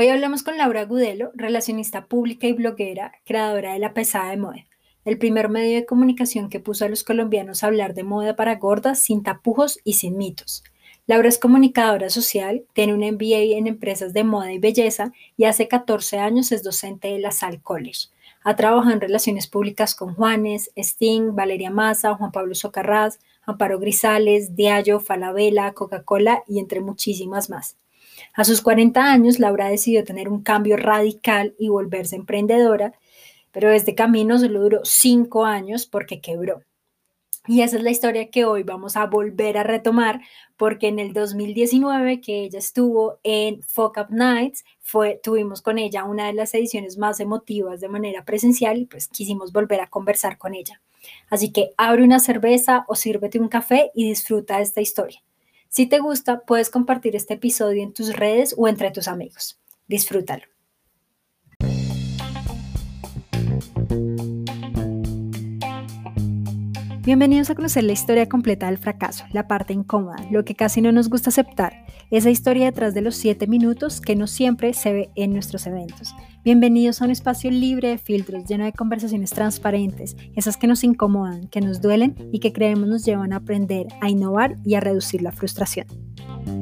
Hoy hablamos con Laura Gudelo, relacionista pública y bloguera, creadora de La Pesada de Moda, el primer medio de comunicación que puso a los colombianos a hablar de moda para gordas sin tapujos y sin mitos. Laura es comunicadora social, tiene un MBA en empresas de moda y belleza y hace 14 años es docente de la Sal College. Ha trabajado en relaciones públicas con Juanes, Sting, Valeria Massa, Juan Pablo Socarrás, Amparo Grisales, Diallo, Falabella, Coca-Cola y entre muchísimas más. A sus 40 años, Laura decidió tener un cambio radical y volverse emprendedora, pero este camino solo duró cinco años porque quebró. Y esa es la historia que hoy vamos a volver a retomar, porque en el 2019 que ella estuvo en Fuck Up Nights, tuvimos con ella una de las ediciones más emotivas de manera presencial y pues quisimos volver a conversar con ella. Así que abre una cerveza o sírvete un café y disfruta de esta historia. Si te gusta, puedes compartir este episodio en tus redes o entre tus amigos. Disfrútalo. Bienvenidos a conocer la historia completa del fracaso, la parte incómoda, lo que casi no nos gusta aceptar, esa historia detrás de los siete minutos que no siempre se ve en nuestros eventos. Bienvenidos a un espacio libre de filtros, lleno de conversaciones transparentes, esas que nos incomodan, que nos duelen y que creemos nos llevan a aprender, a innovar y a reducir la frustración.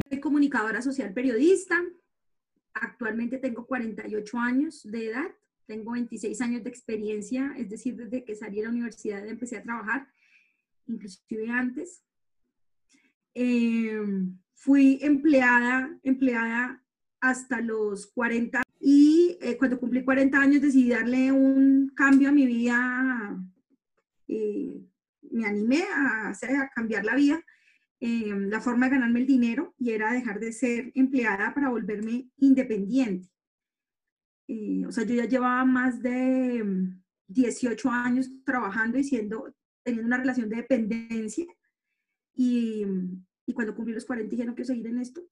Soy comunicadora social periodista, actualmente tengo 48 años de edad, tengo 26 años de experiencia, es decir, desde que salí de la universidad empecé a trabajar inclusive antes. Em, fui empleada, empleada hasta los 40 y eh, cuando cumplí 40 años decidí darle un cambio a mi vida. Eh, me animé a, hacer, a cambiar la vida, em, la forma de ganarme el dinero y era dejar de ser empleada para volverme independiente. Eh, o sea, yo ya llevaba más de 18 años trabajando y siendo, teniendo una relación de dependencia y, y cuando cumplí los 40 dije, no quiero seguir en esto,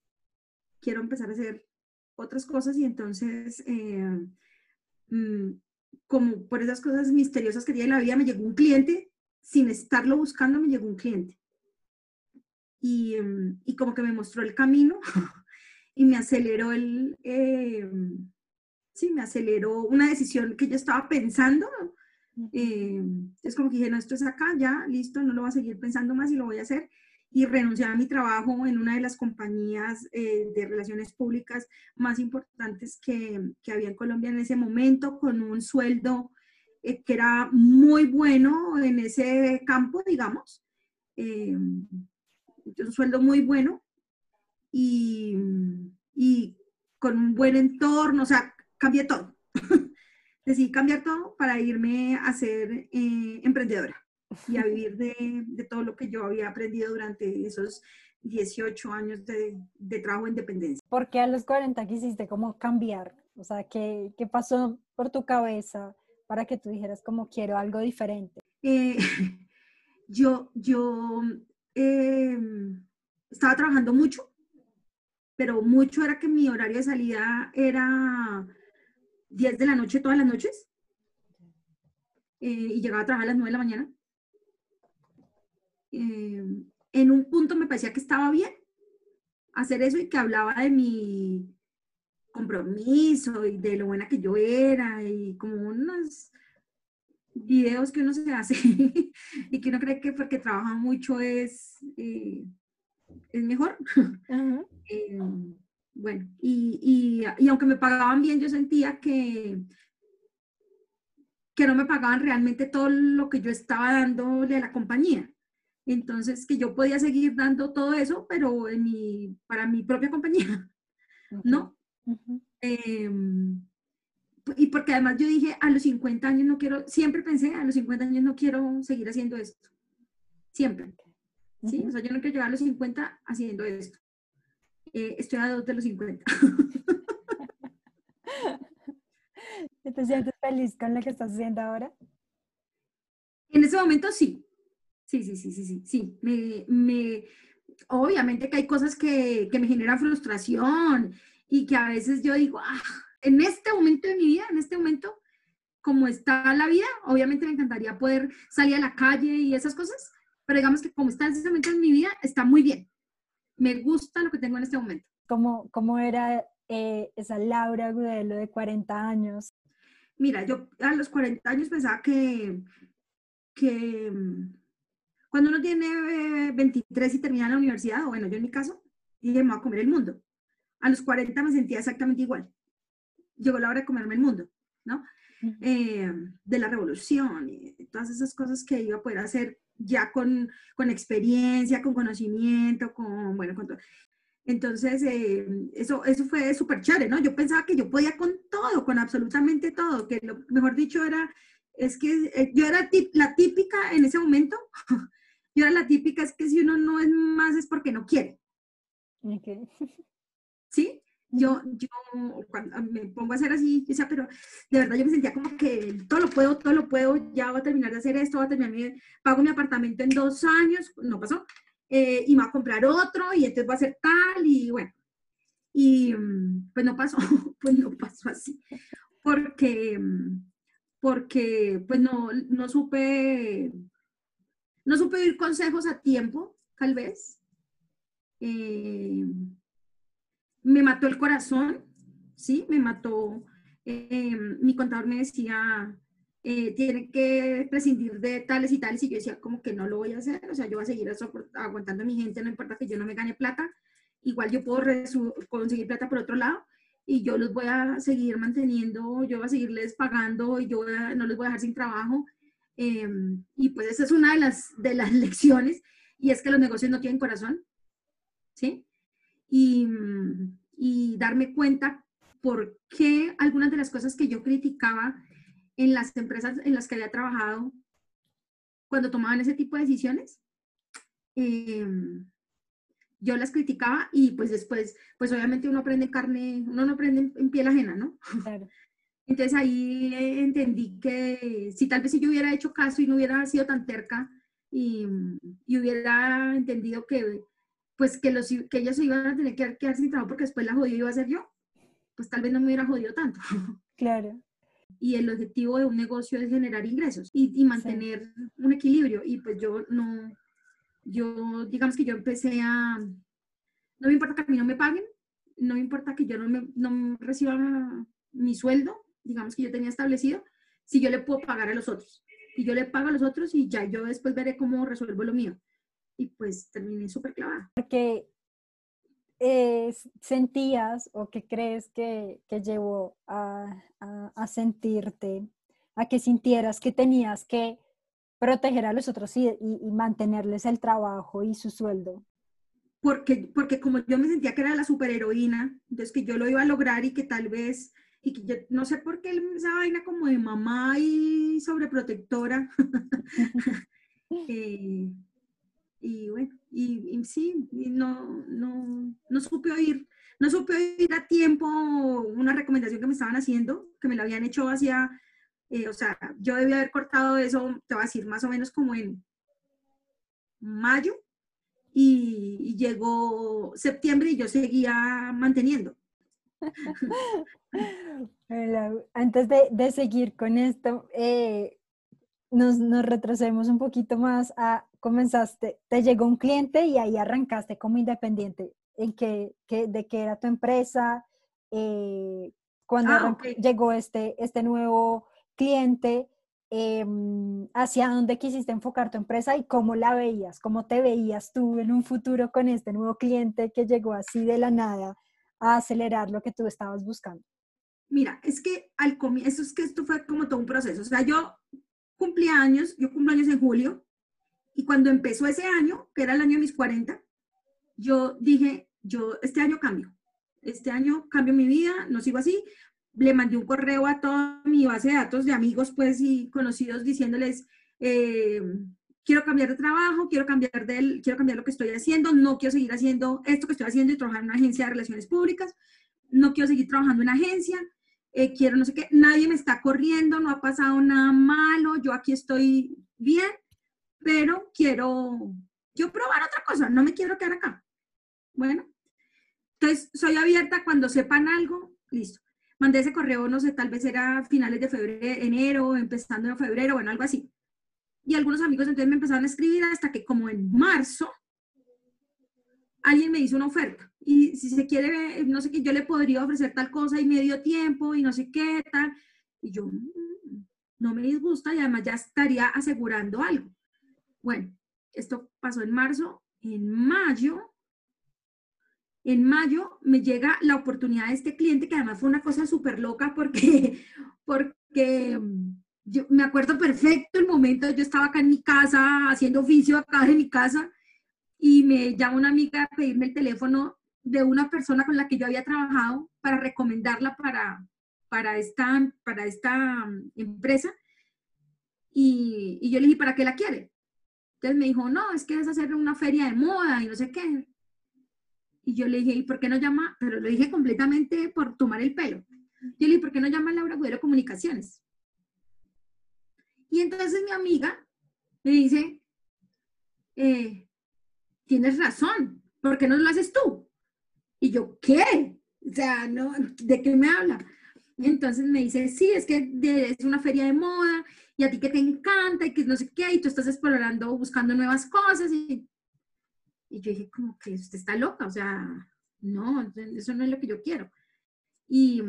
quiero empezar a hacer otras cosas y entonces, eh, mm, como por esas cosas misteriosas que tiene la vida, me llegó un cliente, sin estarlo buscando, me llegó un cliente. Y, y como que me mostró el camino y me aceleró el, eh, sí, me aceleró una decisión que yo estaba pensando, eh, es como que dije, no, esto es acá, ya, listo, no lo voy a seguir pensando más y lo voy a hacer. Y renuncié a mi trabajo en una de las compañías eh, de relaciones públicas más importantes que, que, había en Colombia en ese momento, con un sueldo eh, que era muy bueno en ese campo, digamos. un sueldo muy bueno y, y con un buen entorno, o sea, cambié todo. decidí cambiar todo para irme a ser eh, emprendedora y a vivir de, de, todo lo que yo había aprendido durante esos 18 años de, de trabajo en dependencia. ¿Por qué a los 40 quisiste como cambiar? O sea, ¿qué, ¿qué, pasó por tu cabeza para que tú dijeras como quiero algo diferente? Eh, yo yo eh, estaba trabajando mucho, pero mucho era que mi horario de salida era 10 de la noche todas las noches eh, y llegaba a trabajar a las 9 de la mañana. Eh, en un punto me parecía que estaba bien hacer eso y que hablaba de mi compromiso y de lo buena que yo era y como unos videos que uno se hace y que uno cree que porque trabaja mucho es, eh, es mejor. Bueno, y, y, aunque me pagaban bien, yo sentía que, que no me pagaban realmente todo lo que yo estaba dándole a la compañía. Entonces, que yo podía seguir dando todo eso, pero en mi, para mi propia compañía, ¿no? Em, y porque además yo dije, a los 50 años no quiero, siempre pensé, a los 50 años no quiero seguir haciendo esto. Siempre. ¿Sí? O sea, yo no quiero llegar a los 50 haciendo esto. Eh, estoy a dos de los 50. ¿Te sientes feliz con lo que estás haciendo ahora? En ese momento sí. Sí, sí, sí, sí, sí. sí. Me, me, obviamente que hay cosas que, que me generan frustración y que a veces yo digo, ah, en este momento de mi vida, en este momento, como está la vida, obviamente me encantaría poder salir a la calle y esas cosas, pero digamos que como está en momento de mi vida, está muy bien me gusta lo que tengo en este momento. ¿Cómo, cómo era eh, esa Laura Gudelo de 40 años? Mira, yo a los 40 años pensaba que, que mm, cuando uno tiene 23 eh, y termina la universidad, o bueno, yo en mi caso, dije, me voy a comer el mundo. A los 40 me sentía exactamente igual. Llegó la hora de comerme el mundo, ¿no? Eh, de la revolución y todas esas cosas que iba a poder hacer ya con, con experiencia, con conocimiento, con, bueno, con todo. Entonces, eh, eso, eso fue súper chévere, ¿no? Yo pensaba que yo podía con todo, con absolutamente todo, que lo mejor dicho era, es que eh, yo era la típica en ese momento, yo era la típica, es que si uno no es más es porque no quiere. ¿Sí? Yo, yo cuando me pongo a hacer así, o sea, pero de verdad yo me sentía como que todo lo puedo, todo lo puedo, ya voy a terminar de hacer esto, voy a terminar mi, pago mi apartamento en dos años, no pasó, eh, y me va a comprar otro y entonces va a ser tal y bueno. Y pues no pasó, pues no pasó así, porque, porque pues no, no supe, no supe oír consejos a tiempo, tal vez. Eh, me mató el corazón, ¿sí? Me mató. Eh, mi contador me decía, eh, tiene que prescindir de tales y tales, y yo decía, como que no lo voy a hacer, o sea, yo voy a seguir aguantando a mi gente, no importa que yo no me gane plata, igual yo puedo conseguir plata por otro lado, y yo los voy a seguir manteniendo, yo voy a seguirles pagando, y yo no les voy a dejar sin trabajo, em, y pues esa es una de las, de las lecciones, y es que los negocios no tienen corazón, ¿sí? Y, y darme cuenta por qué algunas de las cosas que yo criticaba, en las empresas en las que había trabajado cuando tomaban ese tipo de decisiones. Em, yo las criticaba y pues después, pues obviamente uno aprende carne, uno no aprende en piel ajena, ¿no? Entonces ahí entendí que si tal vez si yo hubiera hecho caso y no hubiera sido tan terca y, y hubiera entendido que pues que, los, que ellos se iban a tener que quedar sin trabajo porque después la jodida iba a ser yo, pues tal vez no me hubiera jodido tanto. Claro y el objetivo de un negocio es generar ingresos y, mantener un equilibrio. Y pues yo no, yo digamos que yo empecé a, no me importa que a mí no me paguen, no me importa que yo no, me, no reciba mi sueldo, digamos que yo tenía establecido, si yo le puedo pagar a los otros. Y yo le pago a los otros y ya yo después veré cómo resuelvo lo mío. Y pues terminé súper clavada. Porque eh, sentías o qué crees que, que llevó a, a, sentirte, a que sintieras que tenías que proteger a los otros y, y, mantenerles el trabajo y su sueldo? Porque, porque como yo me sentía que era la superheroína, entonces que yo lo iba a lograr y que tal vez, y que yo no sé por qué esa vaina como de mamá y sobreprotectora, eh, y bueno, y, sí, no, no, no supe oír, no supe oír a tiempo una recomendación que me estaban haciendo, que me la habían hecho hacia, eh, o sea, yo debía haber cortado eso, te voy a decir, más o menos como en mayo, y, llegó septiembre y yo seguía manteniendo. Antes de, de seguir con esto, eh, nos, nos retrocedemos un poquito más a comenzaste, te llegó un cliente y ahí arrancaste como independiente. ¿En qué, de qué era tu empresa? Eh, cuando ah, llegó este, este nuevo cliente, em, ¿hacia dónde quisiste enfocar tu empresa y cómo la veías? ¿Cómo te veías tú en un futuro con este nuevo cliente que llegó así de la nada a acelerar lo que tú estabas buscando? Mira, es que al comienzo, es que esto fue como todo un proceso. O sea, yo cumplí años, yo cumplo años en julio, y cuando empezó ese año, que era el año de mis 40, yo dije, yo este año cambio. Este año cambio mi vida, no sigo así. Le mandé un correo a toda mi base de datos de amigos pues y conocidos diciéndoles, eh, quiero cambiar de trabajo, quiero cambiar, de, quiero cambiar lo que estoy haciendo, no quiero seguir haciendo esto que estoy haciendo y trabajar en una agencia de relaciones públicas, no quiero seguir trabajando en agencia, eh, quiero no sé qué, nadie me está corriendo, no ha pasado nada malo, yo aquí estoy bien, pero quiero, yo probar otra cosa, no me quiero quedar acá. Bueno, entonces soy abierta cuando sepan algo, listo. Mandé ese correo, no sé, tal vez era finales de febrero, enero, empezando en febrero, bueno, algo así. Y algunos amigos entonces me empezaron a escribir hasta que como en marzo, alguien me hizo una oferta y si se quiere, no sé qué, yo le podría ofrecer tal cosa y medio tiempo y no sé qué, tal. Y yo, mm, no me disgusta y además ya estaría asegurando algo. Bueno, esto pasó en marzo. En mayo, en mayo me llega la oportunidad de este cliente, que además fue una cosa súper loca porque, porque mm, yo me acuerdo perfecto el momento, yo estaba acá en mi casa, haciendo oficio acá en mi casa, y me llama una amiga a pedirme el teléfono de una persona con la que yo había trabajado para recomendarla para, para, esta, para esta mm, empresa. Y, y, yo le dije, ¿para qué la quiere? Entonces me dijo, no, es que es hacer una feria de moda y no sé qué. Y yo le dije, ¿y por qué no llama? Pero lo dije completamente por tomar el pelo. Yo le dije, ¿por qué no llama Laura Gudero Comunicaciones? Y entonces mi amiga me dice, eh, tienes razón, ¿por qué no lo haces tú? Y yo, ¿qué? O sea, no, ¿de qué me habla? Y entonces me dice, sí, es que es una feria de moda y a ti que te encanta y que no sé qué, y tú estás explorando, buscando nuevas cosas. Y, y yo dije, como que usted está loca, o sea, no, eso no es lo que yo quiero. Y,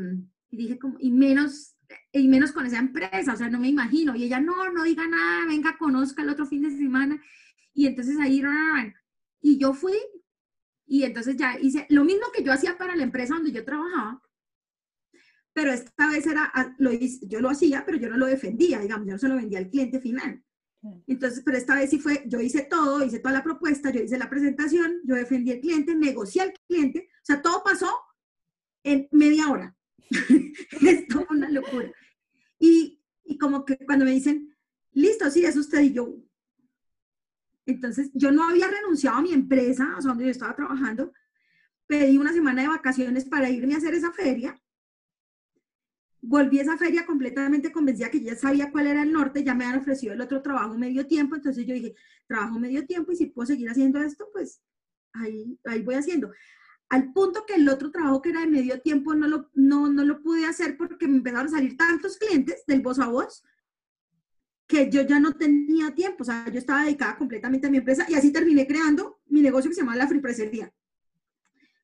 y dije, como, y menos, y menos con esa empresa, o sea, no me imagino. Y ella, no, no diga nada, venga, conozca el otro fin de semana. Y entonces ahí, y yo fui y entonces ya hice lo mismo que yo hacía para la empresa donde yo trabajaba, pero esta vez era, lo hice, yo lo hacía, pero yo no lo defendía, digamos, yo no se lo vendía al cliente final. Entonces, pero esta vez sí fue, yo hice todo, hice toda la propuesta, yo hice la presentación, yo defendí al cliente, negocié al cliente, o sea, todo pasó en media hora. es toda una locura. Y, y como que cuando me dicen, listo, sí, es usted, y yo, entonces, yo no había renunciado a mi empresa, o sea, donde yo estaba trabajando. Pedí una semana de vacaciones para irme a hacer esa feria. Volví a esa feria completamente convencida que ya sabía cuál era el norte, ya me han ofrecido el otro trabajo medio tiempo, entonces yo dije, trabajo medio tiempo y si puedo seguir haciendo esto, pues ahí, ahí voy haciendo. Al punto que el otro trabajo que era de medio tiempo no lo, no, no lo pude hacer porque me empezaron a salir tantos clientes del voz a voz que yo ya no tenía tiempo, o sea, yo estaba dedicada completamente a mi empresa y así terminé creando mi negocio que se llama La Fripresería,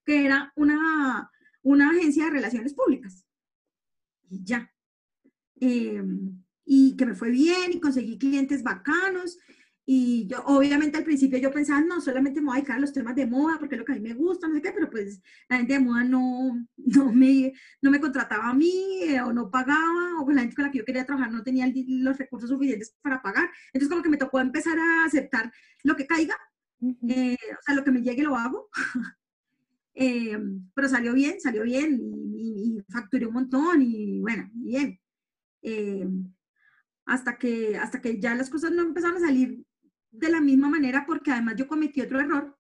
que era una, una agencia de relaciones públicas. Y ya. Em, y que me fue bien y conseguí clientes bacanos y yo, obviamente, al principio yo pensaba, no, solamente me voy a dedicar a los temas de moda, porque es lo que a mí me gusta, no sé qué, pero pues la gente de moda no, no, me, no me contrataba a mí, eh, o no pagaba, o con la gente con la que yo quería trabajar no tenía los recursos suficientes para pagar. Entonces, como que me tocó empezar a aceptar lo que caiga, eh, o sea, lo que me llegue lo hago. Eh, pero salió bien, salió bien, y, facturé un montón, y bueno, bien. hasta que, hasta que ya las cosas no empezaron a salir de la misma manera porque además yo cometí otro error.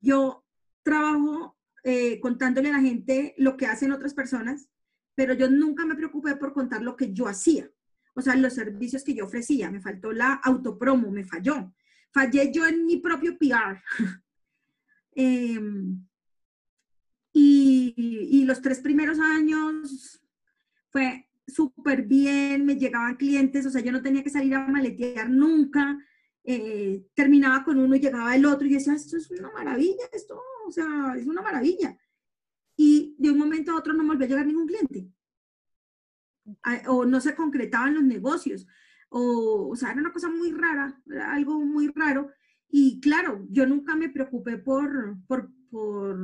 Yo trabajo eh, contándole a la gente lo que hacen otras personas, pero yo nunca me preocupé por contar lo que yo hacía. O sea, los servicios que yo ofrecía. Me faltó la autopromo, me falló. Fallé yo en mi propio PR. Em, y, y los tres primeros años fue súper bien, me llegaban clientes, o sea, yo no tenía que salir a maletear nunca, eh, terminaba con uno y llegaba el otro y decía, esto es una maravilla, esto, o sea, es una maravilla. Y de un momento a otro no volvió a llegar ningún cliente. O no se concretaban los negocios. O, o sea, era una cosa muy rara, algo muy raro. Y claro, yo nunca me preocupé por, por, por,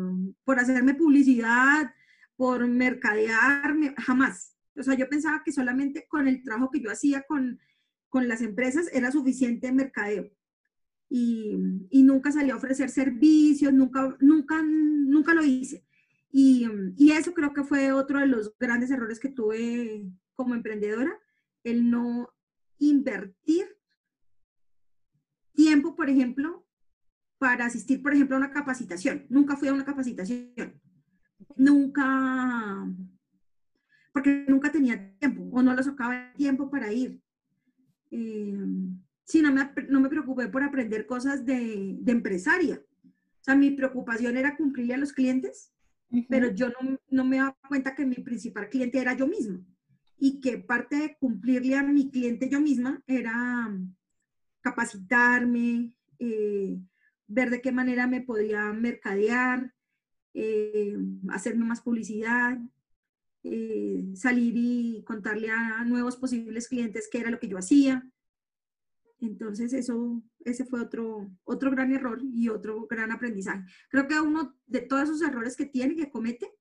por hacerme publicidad, por mercadearme, jamás. O sea, yo pensaba que solamente con el trabajo que yo hacía con con las empresas era suficiente mercadeo. Y, y, nunca salí a ofrecer servicios, nunca, nunca, nunca lo hice. Y, y, eso creo que fue otro de los grandes errores que tuve como emprendedora, el no invertir tiempo, por ejemplo, para asistir, por ejemplo, a una capacitación. Nunca fui a una capacitación. Nunca, porque nunca tenía tiempo o no lo sacaba tiempo para ir. Eh, sí, no me, no me preocupé por aprender cosas de, de, empresaria. O sea, mi preocupación era cumplirle a los clientes, pero yo no, no, me daba cuenta que mi principal cliente era yo misma y que parte de cumplirle a mi cliente yo misma era capacitarme, eh, ver de qué manera me podía mercadear, eh, hacerme más publicidad, eh, salir y contarle a nuevos posibles clientes qué era lo que yo hacía. Entonces, eso, ese fue otro, otro gran error y otro gran aprendizaje. Creo que uno de todos esos errores que tiene, que comete,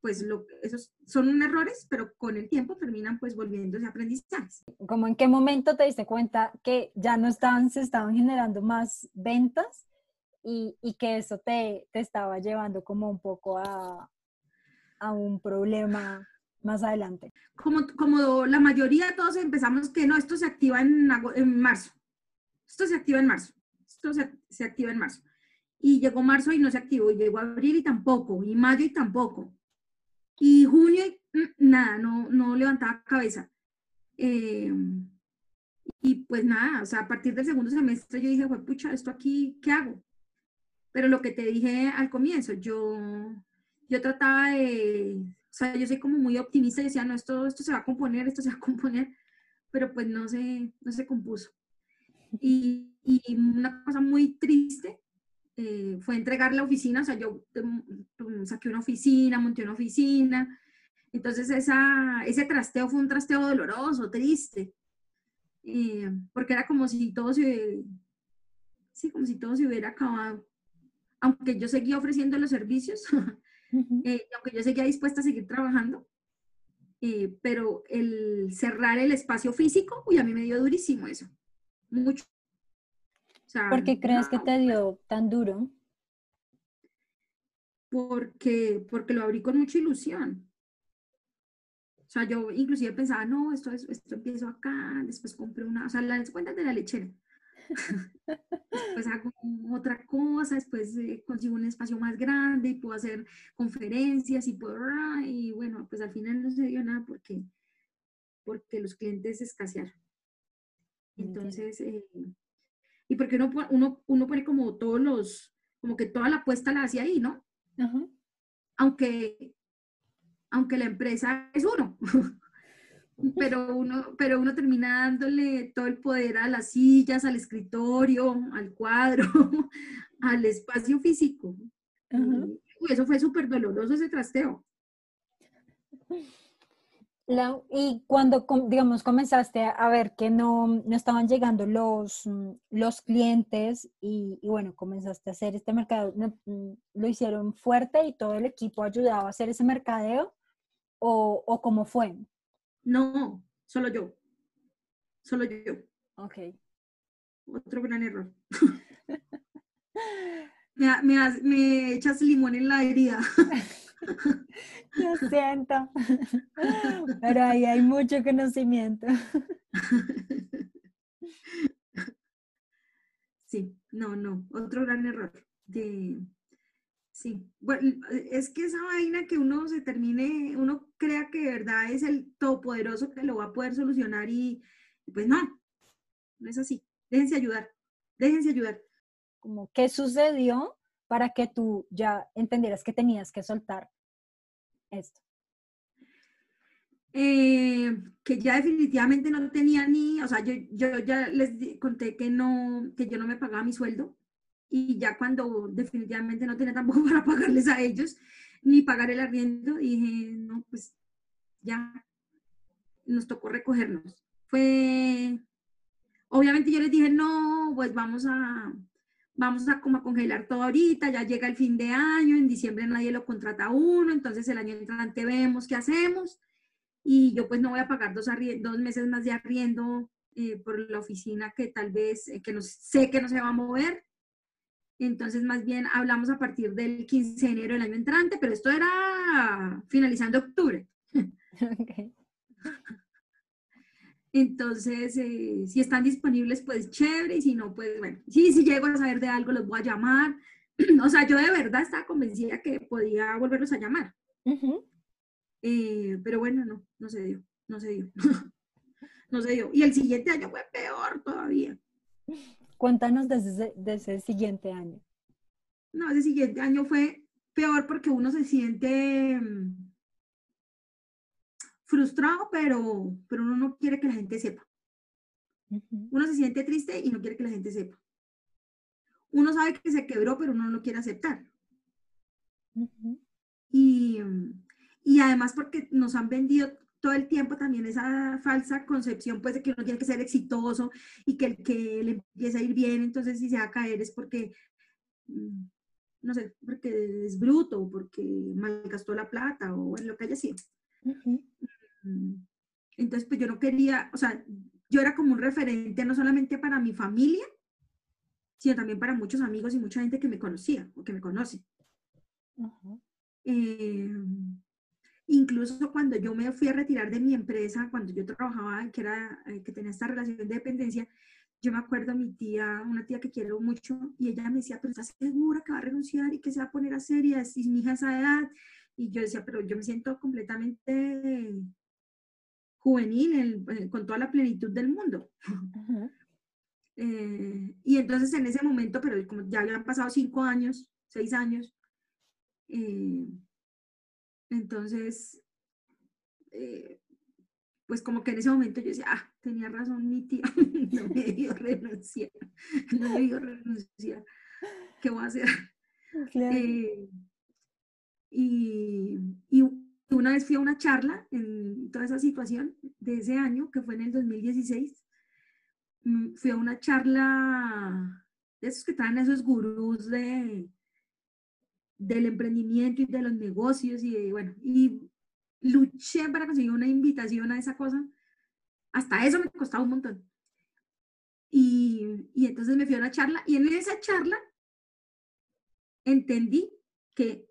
pues lo, esos son errores, pero con el tiempo terminan pues volviéndose aprendizajes. ¿Cómo en qué momento te diste cuenta que ya no estaban, se estaban generando más ventas y, y que eso te, te, estaba llevando como un poco a, a un problema más adelante? Como, como la mayoría todos empezamos que no, esto se activa en, en marzo. Esto se activa en marzo. Esto se, se activa en marzo. Y llegó marzo y no se activó. Y llegó abril y tampoco. Y mayo y tampoco. Y junio, mm, nada, no, no levantaba cabeza. Eh, y pues nada, o sea, a partir del segundo semestre yo dije, pucha, esto aquí, ¿qué hago? Pero lo que te dije al comienzo, yo, yo trataba de, o sea, yo soy como muy optimista y decía, no, esto, esto se va a componer, esto se va a componer, pero pues no se, no se compuso. Y, y una cosa muy triste eh, fue entregar la oficina, o sea, yo saqué una oficina, monté una oficina, entonces esa, ese trasteo fue un trasteo doloroso, triste, eh, porque era como si todo se, sí, como si todo se hubiera acabado, aunque yo seguía ofreciendo los servicios, eh, aunque yo seguía dispuesta a seguir trabajando, pero el cerrar el espacio físico, uy, a mí me dio durísimo eso, mucho, ¿Por qué crees que te dio tan duro? Porque, porque lo abrí con mucha ilusión. O sea, yo inclusive pensaba, no, esto, es, esto empiezo acá, después compré una, o sea, las cuentas de la lechera. Después hago otra cosa, después eh, consigo un espacio más grande y puedo hacer conferencias y puedo, y bueno, pues al final no se dio nada porque, porque los clientes escasearon. Entonces, eh, y porque uno, uno, uno pone como todos los, como que toda la apuesta la hace ahí, ¿no? Aunque, aunque la empresa es uno. pero uno, pero uno termina dándole todo el poder a las sillas, al escritorio, al cuadro, al espacio físico. y eso fue súper doloroso ese trasteo y cuando, digamos, comenzaste a ver que no, no estaban llegando los, mm, los clientes y, bueno, comenzaste a hacer este mercado, mm, ¿lo hicieron fuerte y todo el equipo ayudaba a hacer ese mercadeo? ¿O, o cómo fue? No, solo yo. Solo yo. Ok. Otro gran error. me, me, me echas limón en la herida. Lo siento, pero ahí hay mucho conocimiento. Sí, no, no, otro gran error. De, sí, bueno, es que esa vaina que uno se termine, uno crea que de verdad es el todopoderoso que lo va a poder solucionar y pues no, no es así. Déjense ayudar, déjense ayudar. Como, ¿qué sucedió para que tú ya entendieras que tenías que soltar esto? Eh, que ya definitivamente no tenía ni, o sea, yo, yo ya les conté que no, que yo no me pagaba mi sueldo y ya cuando definitivamente no tenía tampoco para pagarles a ellos ni pagar el arriendo, dije, no, pues ya nos tocó recogernos. Fue, obviamente yo les dije, no, pues vamos a, vamos a como congelar todo ahorita, ya llega el fin de año, en diciembre nadie lo contrata a uno, entonces el año entrante vemos qué hacemos y yo pues no voy a pagar dos, dos meses más de arriendo eh, por la oficina que tal vez, eh, que no, sé que no se va a mover. Entonces más bien hablamos a partir del 15 de enero del año entrante, pero esto era finalizando octubre. Okay. Entonces, eh, si están disponibles, pues chévere, y si no, pues bueno, sí, si llego a saber de algo, los voy a llamar. o sea, yo de verdad estaba convencida que podía volverlos a llamar. Eh, pero bueno, no, no se dio, no se dio. no se dio. Y el siguiente año fue peor todavía. Cuéntanos de ese, de ese siguiente año. No, ese siguiente año fue peor porque uno se siente mm, frustrado, pero, pero uno no quiere que la gente sepa. Uno se siente triste y no quiere que la gente sepa. uno sabe que se quebró, pero uno no quiere aceptar. y, y además porque nos han vendido todo el tiempo también esa falsa concepción pues de que uno tiene que ser exitoso y que el que le empieza a ir bien, entonces si se va a caer es porque, mm, no sé, porque es bruto, porque malgastó la plata o lo que haya sido. Mm, entonces pues yo no quería, o sea, yo era como un referente no solamente para mi familia, sino también para muchos amigos y mucha gente que me conocía o que me conoce. Incluso cuando yo me fui a retirar de mi empresa, cuando yo trabajaba, que, era, eh, que tenía esta relación de dependencia, yo me acuerdo a mi tía, una tía que quiero mucho, y ella me decía, pero ¿estás segura que va a renunciar y que se va a poner a hacer? Y así mi hija esa edad. Y yo decía, pero yo me siento completamente juvenil, eh, con toda la plenitud del mundo. Eh, y entonces en ese momento, pero como ya habían pasado cinco años, seis años, eh, entonces, eh, pues como que en ese momento yo decía, ah, tenía razón mi tía, no me dio renunciar, no me dio renunciar, ¿qué voy a hacer? Eh, y, y, una vez fui a una charla en toda esa situación de ese año, que fue en el 2016, mm, fui a una charla de esos que traen esos gurús de, del emprendimiento y de los negocios y bueno, y luché para conseguir una invitación a esa cosa. Hasta eso me costaba un montón. Y, y entonces me fui a una charla y en esa charla entendí que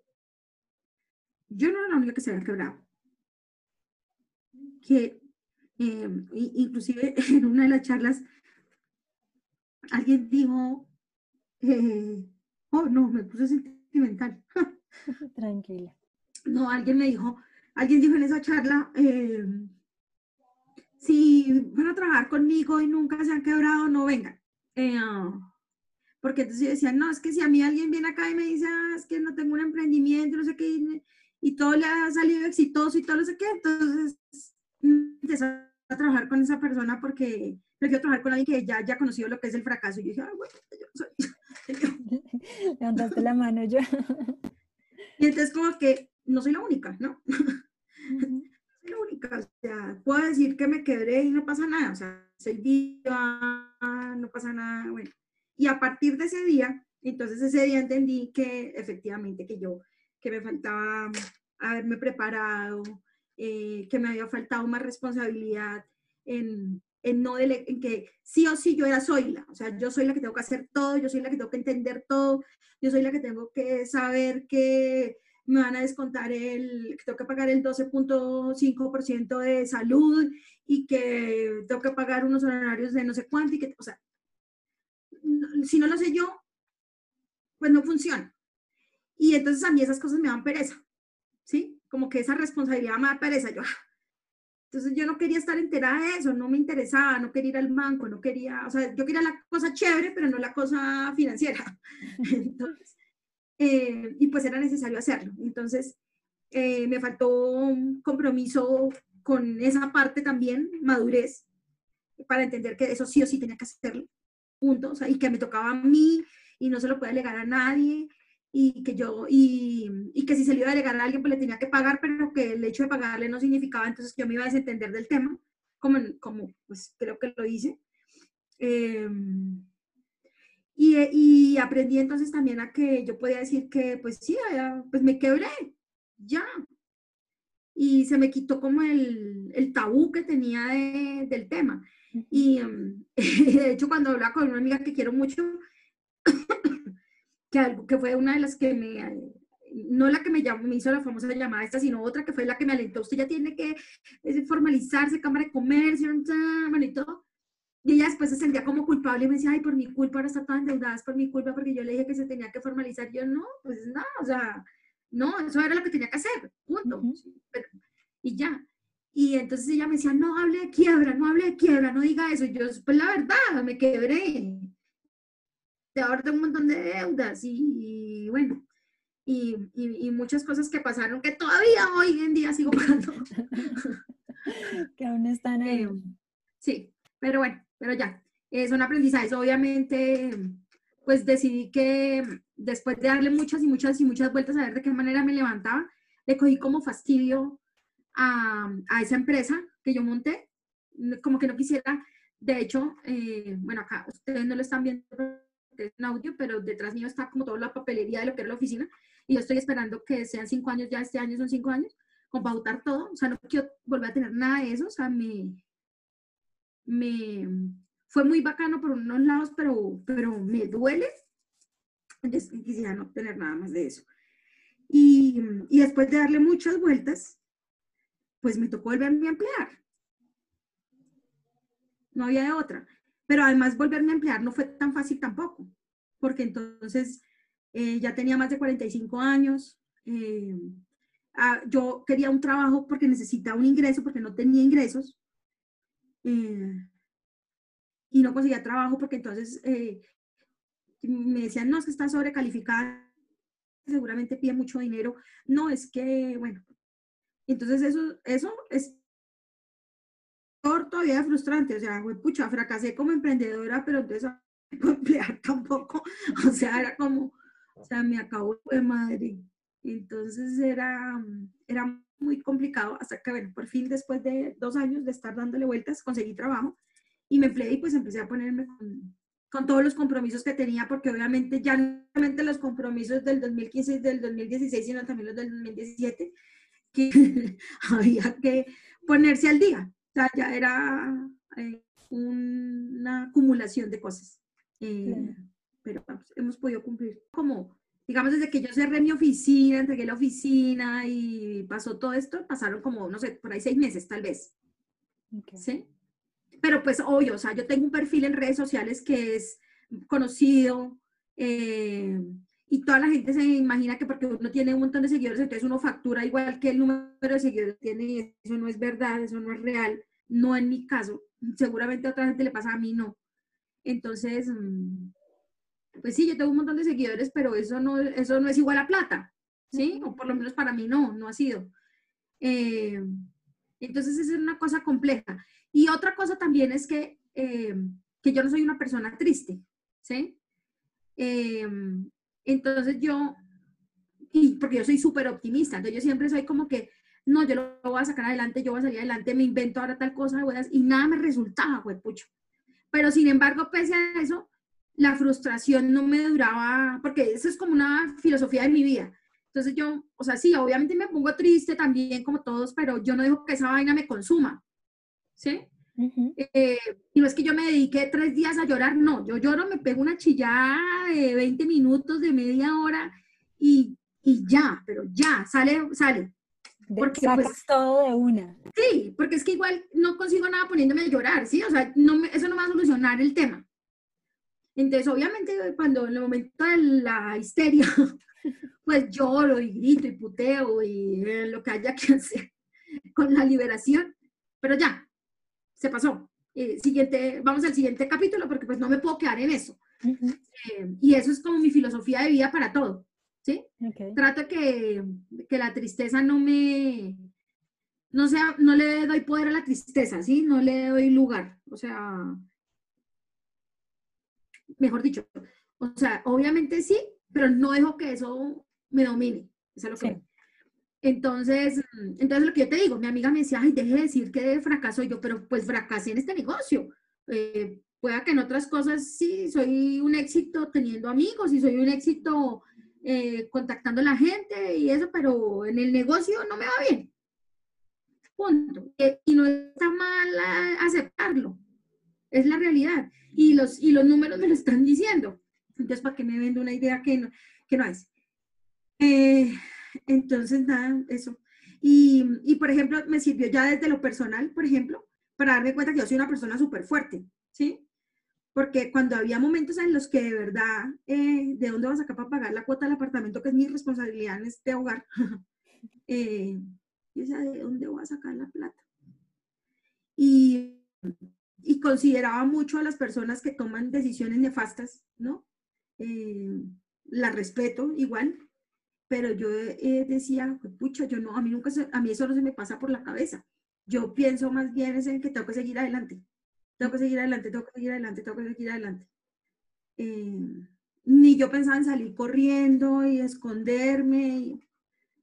yo no era la única que se había quebrado. Que eh, inclusive en una de las charlas alguien dijo, eh, oh no, me puse a mental. Tranquila. No, alguien me dijo, alguien dijo en esa charla, eh, si van a trabajar conmigo y nunca se han quebrado, no vengan. Eh, porque entonces decían, no, es que si a mí alguien viene acá y me dice, ah, es que no tengo un emprendimiento, no sé qué, y, todo le ha salido exitoso y todo no sé qué, entonces empezar a trabajar con esa persona porque prefiero trabajar con alguien que ya haya conocido lo que es el fracaso. Y yo dije, ah, bueno, yo soy, Levantaste la mano yo. Y entonces como que no soy la única, ¿no? No soy la única, o sea, puedo decir que me quebré y no pasa nada, o sea, soy viva, no pasa nada, bueno. Y a partir de ese día, entonces ese día entendí que efectivamente que yo, que me faltaba haberme preparado, eh, que me había faltado más responsabilidad en, en, no en que sí o sí yo era soy la, o sea, yo soy la que tengo que hacer todo, yo soy la que tengo que entender todo, yo soy la que tengo que saber que me van a descontar el, que tengo que pagar el 12.5% de salud y que tengo que pagar unos honorarios de no sé cuánto y que, o sea, si no lo sé yo, pues no funciona. Y entonces a mí esas cosas me dan pereza, ¿sí? Como que esa responsabilidad me da pereza. Yo, entonces yo no quería estar enterada de eso, no me interesaba, no quería ir al banco, no quería, o sea, yo quería la cosa chévere, pero no la cosa financiera. Entonces, eh, y pues era necesario hacerlo. Entonces, eh, me faltó un compromiso con esa parte también, madurez, para entender que eso sí o sí tenía que hacerlo, punto, o sea, y que me tocaba a mí y no se lo puede alegar a nadie y que yo, y, y, que si se le iba a delegar a alguien, pues le tenía que pagar, pero que el hecho de pagarle no significaba entonces que yo me iba a desentender del tema, como, como pues creo que lo hice. Em, y, y, aprendí entonces también a que yo podía decir que, pues sí, pues me quebré, ya. Y se me quitó como el, el tabú que tenía de, del tema. Y em, de hecho, cuando hablaba con una amiga que quiero mucho, que, que fue una de las que me, no la que me, llamó, me hizo la famosa llamada esta, sino otra que fue la que me alentó, usted ya tiene que formalizarse, Cámara de Comercio, y todo. Y ella después se sentía como culpable y me decía, ay, por mi culpa ahora está toda endeudada, es por mi culpa, porque yo le dije que se tenía que formalizar. yo, no, pues no, o sea, no, eso era lo que tenía que hacer, punto. y ya. Y entonces ella me decía, no hable de quiebra, no hable de quiebra, no diga eso. Y yo, pues la verdad, me quebré ahora tengo un montón de deudas y, bueno, y, y, muchas cosas que pasaron que todavía hoy en día sigo pagando. que aún están ahí. Eh, sí, pero bueno, pero ya, es un aprendizaje. Obviamente, pues decidí que después de darle muchas y muchas y muchas vueltas a ver de qué manera me levantaba, le cogí como fastidio a, a esa empresa que yo monté, como que no quisiera, de hecho, eh, bueno, acá ustedes no lo están viendo en audio, pero detrás mío está como toda la papelería de lo que era la oficina, y yo estoy esperando que sean cinco años, ya este año son cinco años, con pautar todo, o sea, no quiero volver a tener nada de eso, o sea, me, me, fue muy bacano por unos lados, pero, pero me duele. Entonces quisiera no tener nada más de eso. Y, y después de darle muchas vueltas, pues me tocó volverme a emplear. No había otra. Pero además volverme a emplear no fue tan fácil tampoco, porque entonces eh, ya tenía más de 45 años. Eh, ah, yo quería un trabajo porque necesitaba un ingreso, porque no tenía ingresos. Eh, y no conseguía trabajo porque entonces eh, me decían, no, es que está sobrecalificada, seguramente pide mucho dinero. No, es que, bueno, entonces eso, eso es todavía frustrante, o sea, pucha, fracasé como emprendedora, pero entonces emplear tampoco, o sea, era como, o sea, me acabó de madre. Entonces era, era muy complicado hasta que, bueno, por fin después de dos años de estar dándole vueltas, conseguí trabajo y me empleé y pues empecé a ponerme con, todos los compromisos que tenía, porque obviamente ya no solamente los compromisos del 2015 y del 2016, sino también los del 2017, que había que ponerse al día. Sea, ya era eh, una acumulación de cosas. Eh, pero hemos podido cumplir como, digamos, desde que yo cerré mi oficina, entregué la oficina y pasó todo esto, pasaron como, no sé, por ahí seis meses tal vez. ¿Sí? pero pues obvio, o sea, yo tengo un perfil en redes sociales que es conocido eh, y toda la gente se imagina que porque uno tiene un montón de seguidores, entonces uno factura igual que el número de seguidores tiene y eso no es verdad, eso no es real, no en mi caso, seguramente a otra gente le pasa, a mí no. Entonces, mm, pues sí, yo tengo un montón de seguidores, pero eso no, eso no es igual a plata, ¿sí? O por lo menos para mí no, no ha sido. Eh, entonces, esa es una cosa compleja. Y otra cosa también es que, eh, que yo no soy una persona triste, ¿sí? Eh, entonces yo, y porque yo soy súper optimista, entonces yo siempre soy como que, no, yo lo voy a sacar adelante, yo voy a salir adelante, me invento ahora tal cosa, y nada me resultaba, güey, pucho. Pero sin embargo, pese a eso, la frustración no me duraba, porque eso es como una filosofía de mi vida. Entonces yo, o sea, sí, obviamente me pongo triste también como todos, pero yo no dejo que esa vaina me consuma. ¿sí? Eh, y no es que yo me dediqué tres días a llorar, no, yo lloro, me pego una chillada de 20 minutos, de media hora y, y ya, pero ya, sale, sale. Porque pues, todo de una. Sí, porque es que igual no consigo nada poniéndome a llorar, ¿sí? O sea, no eso no va a solucionar el tema. Entonces, obviamente, cuando en el momento de la histeria, pues lloro y grito y puteo y eh, lo que haya que hacer con la liberación, pero ya, se pasó. Eh, siguiente, vamos al siguiente capítulo porque pues no me puedo quedar en eso. Eh, y eso es como mi filosofía de vida para todo. ¿sí? Trato que, que la tristeza no me, no sea, no le doy poder a la tristeza, ¿sí? No le doy lugar. O sea, mejor dicho, o sea, obviamente sí, pero no dejo que eso me domine. Eso es lo que entonces, entonces lo que yo te digo, mi amiga me decía, ay, deje de decir que fracaso yo, pero pues fracasé en este negocio. Eh, pueda que en otras cosas sí soy un éxito teniendo amigos y soy un éxito eh, contactando a la gente y eso, pero en el negocio no me va bien. Punto. Eh, y no está mal aceptarlo. Es la realidad. Y los, y los números me lo están diciendo. Entonces, ¿para qué me vendo una idea que no, que no es? Eh, entonces, nada, eso. Y, y, por ejemplo, me sirvió ya desde lo personal, por ejemplo, para darme cuenta que yo soy una persona súper fuerte, ¿sí? Porque cuando había momentos en los que de verdad, eh, ¿de dónde vas a sacar para pagar la cuota del apartamento, que es mi responsabilidad en este hogar? eh, ¿de dónde voy a sacar la plata? Y, y consideraba mucho a las personas que toman decisiones nefastas, ¿no? Eh, la respeto igual, pero yo eh, decía, pucha, yo no, a mí nunca, a mí eso no se me pasa por la cabeza. Yo pienso más bien es en que tengo que seguir adelante, tengo que seguir adelante, tengo que seguir adelante, tengo que seguir adelante. Eh, ni yo pensaba en salir corriendo y esconderme.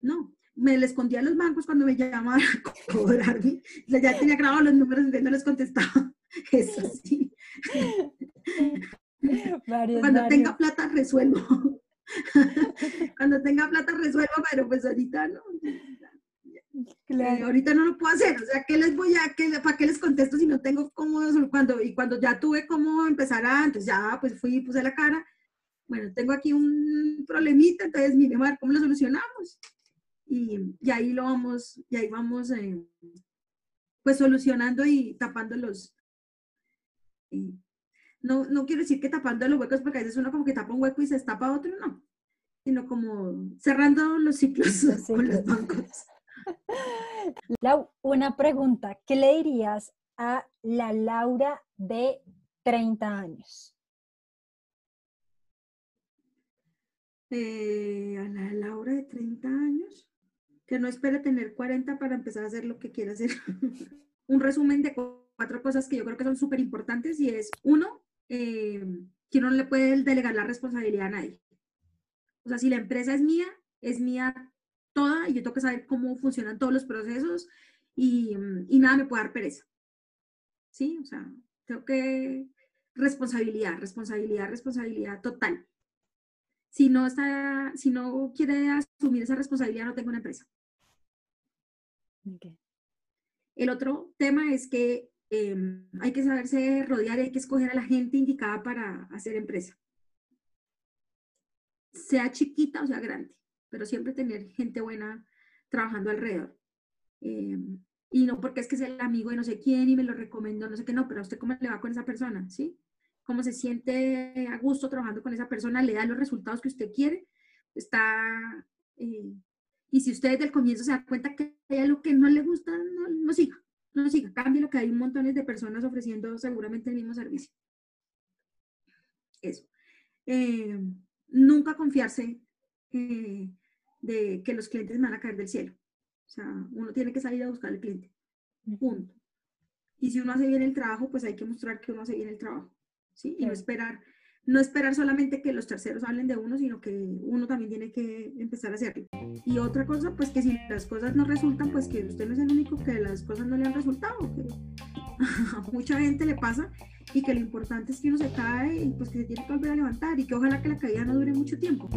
no, me le escondía a los bancos cuando me llamaban a cobrarme. ya tenía grabados los números y no les contestaba. Eso sí. cuando tenga plata resuelvo. cuando tenga plata resuelvo, pero pues ahorita no. Eh, ahorita no lo puedo hacer, o sea, ¿qué les voy a, qué, para qué les contesto si no tengo cómo, cuando, y cuando ya tuve cómo empezar a, entonces ya, pues fui, puse la cara, bueno, tengo aquí un problemita, entonces mire, Mar, ¿cómo lo solucionamos? Y, y, ahí lo vamos, y ahí vamos, eh, pues solucionando y tapando los, no, no quiero decir que tapando los huecos, porque a veces uno como que tapa un hueco y se tapa otro, no, sino como cerrando los ciclos con los bancos. una pregunta, ¿qué le dirías a la Laura de 30 años? Eh, a la Laura de 30 años, que no espere tener 40 para empezar a hacer lo que quiera hacer. Un resumen de cuatro cosas que yo creo que son súper importantes y es, uno, eh, que uno no le puede delegar la responsabilidad a nadie. O sea, si la empresa es mía, es mía toda y yo tengo que saber cómo funcionan todos los procesos y, y nada me puede dar pereza. ¿Sí? O sea, tengo que responsabilidad, responsabilidad, responsabilidad total. Si no está, si no quiere asumir esa responsabilidad, no tengo una empresa. El otro tema es que em, hay que saberse rodear, hay que escoger a la gente indicada para hacer empresa. Sea chiquita o sea grande pero siempre tener gente buena trabajando alrededor. Eh, y no porque es que es el amigo de no sé quién y me lo recomiendo, no sé qué, no, pero a usted cómo le va con esa persona, ¿sí? Cómo se siente a gusto trabajando con esa persona, le da los resultados que usted quiere, está... Eh, y si usted desde el comienzo se da cuenta que hay algo que no le gusta, no, no siga, no siga, cambie lo que hay montones de personas ofreciendo seguramente el mismo servicio. Eso. Eh, nunca confiarse de que los clientes van a caer del cielo. O sea, uno tiene que salir a buscar al cliente. Punto. Y si uno hace bien el trabajo, pues hay que mostrar que uno hace bien el trabajo. ¿sí? Y no esperar, no esperar solamente que los terceros hablen de uno, sino que uno también tiene que empezar a hacerlo. Y otra cosa, pues que si las cosas no resultan, pues que usted no es el único que las cosas no le han resultado. A mucha gente le pasa y que lo importante es que uno se cae y pues que se tiene que volver a levantar y que ojalá que la caída no dure mucho tiempo.